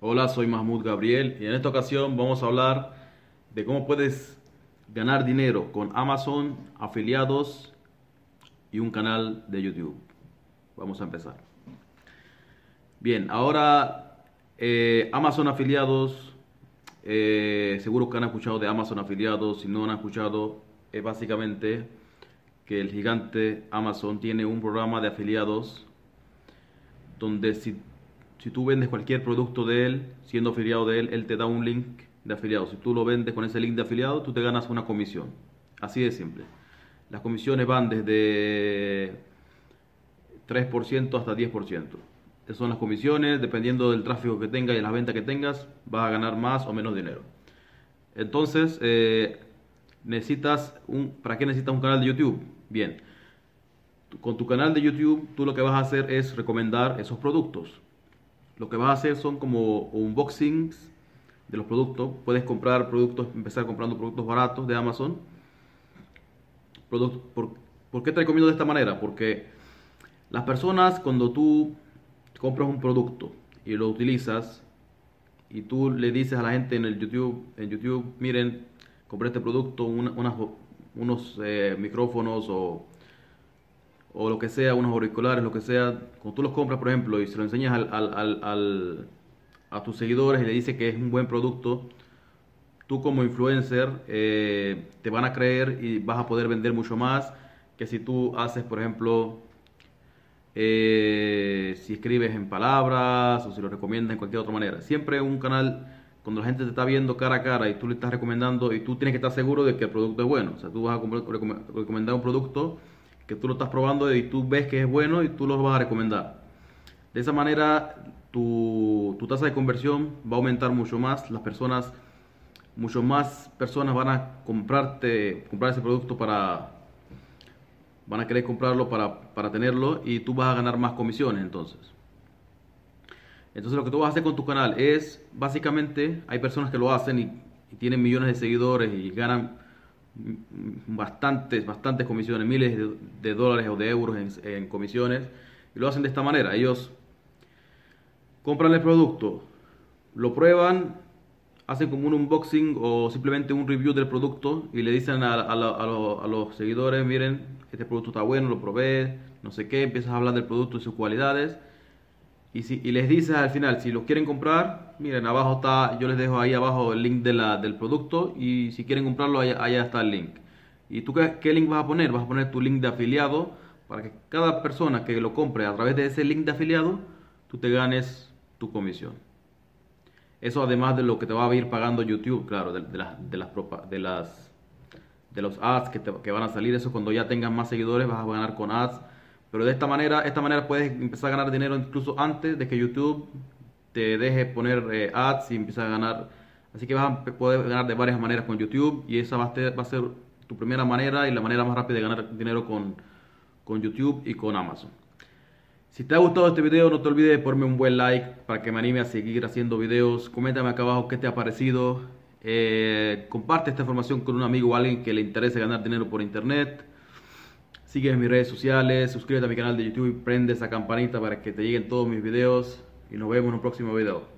Hola, soy Mahmoud Gabriel y en esta ocasión vamos a hablar de cómo puedes ganar dinero con Amazon, afiliados y un canal de YouTube. Vamos a empezar. Bien, ahora eh, Amazon afiliados, eh, seguro que han escuchado de Amazon afiliados, si no han escuchado, es básicamente que el gigante Amazon tiene un programa de afiliados donde si si tú vendes cualquier producto de él, siendo afiliado de él, él te da un link de afiliado. Si tú lo vendes con ese link de afiliado, tú te ganas una comisión. Así de simple. Las comisiones van desde 3% hasta 10%. Esas son las comisiones, dependiendo del tráfico que tengas y de las ventas que tengas, vas a ganar más o menos dinero. Entonces, eh, necesitas un, ¿para qué necesitas un canal de YouTube? Bien, con tu canal de YouTube, tú lo que vas a hacer es recomendar esos productos lo que vas a hacer son como unboxings de los productos. Puedes comprar productos, empezar comprando productos baratos de Amazon. por, qué te recomiendo de esta manera? Porque las personas cuando tú compras un producto y lo utilizas y tú le dices a la gente en el YouTube, en YouTube, miren, compré este producto, unos eh, micrófonos o o lo que sea, unos auriculares, lo que sea, cuando tú los compras, por ejemplo, y se lo enseñas al, al, al, a tus seguidores y le dices que es un buen producto, tú como influencer eh, te van a creer y vas a poder vender mucho más que si tú haces, por ejemplo, eh, si escribes en palabras o si lo recomiendas en cualquier otra manera. Siempre un canal, cuando la gente te está viendo cara a cara y tú le estás recomendando y tú tienes que estar seguro de que el producto es bueno. O sea, tú vas a recomendar un producto que tú lo estás probando y tú ves que es bueno y tú lo vas a recomendar. De esa manera tu, tu tasa de conversión va a aumentar mucho más, las personas, mucho más personas van a comprarte, comprar ese producto para, van a querer comprarlo para, para tenerlo y tú vas a ganar más comisiones entonces. Entonces lo que tú vas a hacer con tu canal es, básicamente, hay personas que lo hacen y, y tienen millones de seguidores y ganan bastantes, bastantes comisiones, miles de, dólares o de euros en, comisiones, y lo hacen de esta manera. Ellos compran el producto, lo prueban, hacen como un unboxing o simplemente un review del producto y le dicen a, a los seguidores, miren, este producto está bueno, lo probé, no sé qué, empiezas a hablar del producto y sus cualidades y, si, les dices al final, si lo quieren comprar, miren, abajo está, yo les dejo ahí abajo el link de la, del producto y si quieren comprarlo, allá, está el link. ¿Y tú qué, link vas a poner? Vas a poner tu link de afiliado para que cada persona que lo compre a través de ese link de afiliado, tú te ganes tu comisión. Eso además de lo que te va a ir pagando YouTube, claro, de, de, las, de, las, de, las, de los ads que, te, que van a salir. Eso cuando ya tengas más seguidores vas a ganar con ads pero de esta manera, esta manera puedes empezar a ganar dinero incluso antes de que YouTube te deje poner eh, ads y empezar a ganar. Así que vas a poder ganar de varias maneras con YouTube y esa va a, ser, va a ser tu primera manera y la manera más rápida de ganar dinero con, con YouTube y con Amazon. Si te ha gustado este video, no te olvides de ponerme un buen like para que me anime a seguir haciendo videos. Coméntame acá abajo qué te ha parecido. Eh, comparte esta información con un amigo o alguien que le interese ganar dinero por internet. Sigue en mis redes sociales, suscríbete a mi canal de YouTube y prende esa campanita para que te lleguen todos mis videos. Y nos vemos en un próximo video.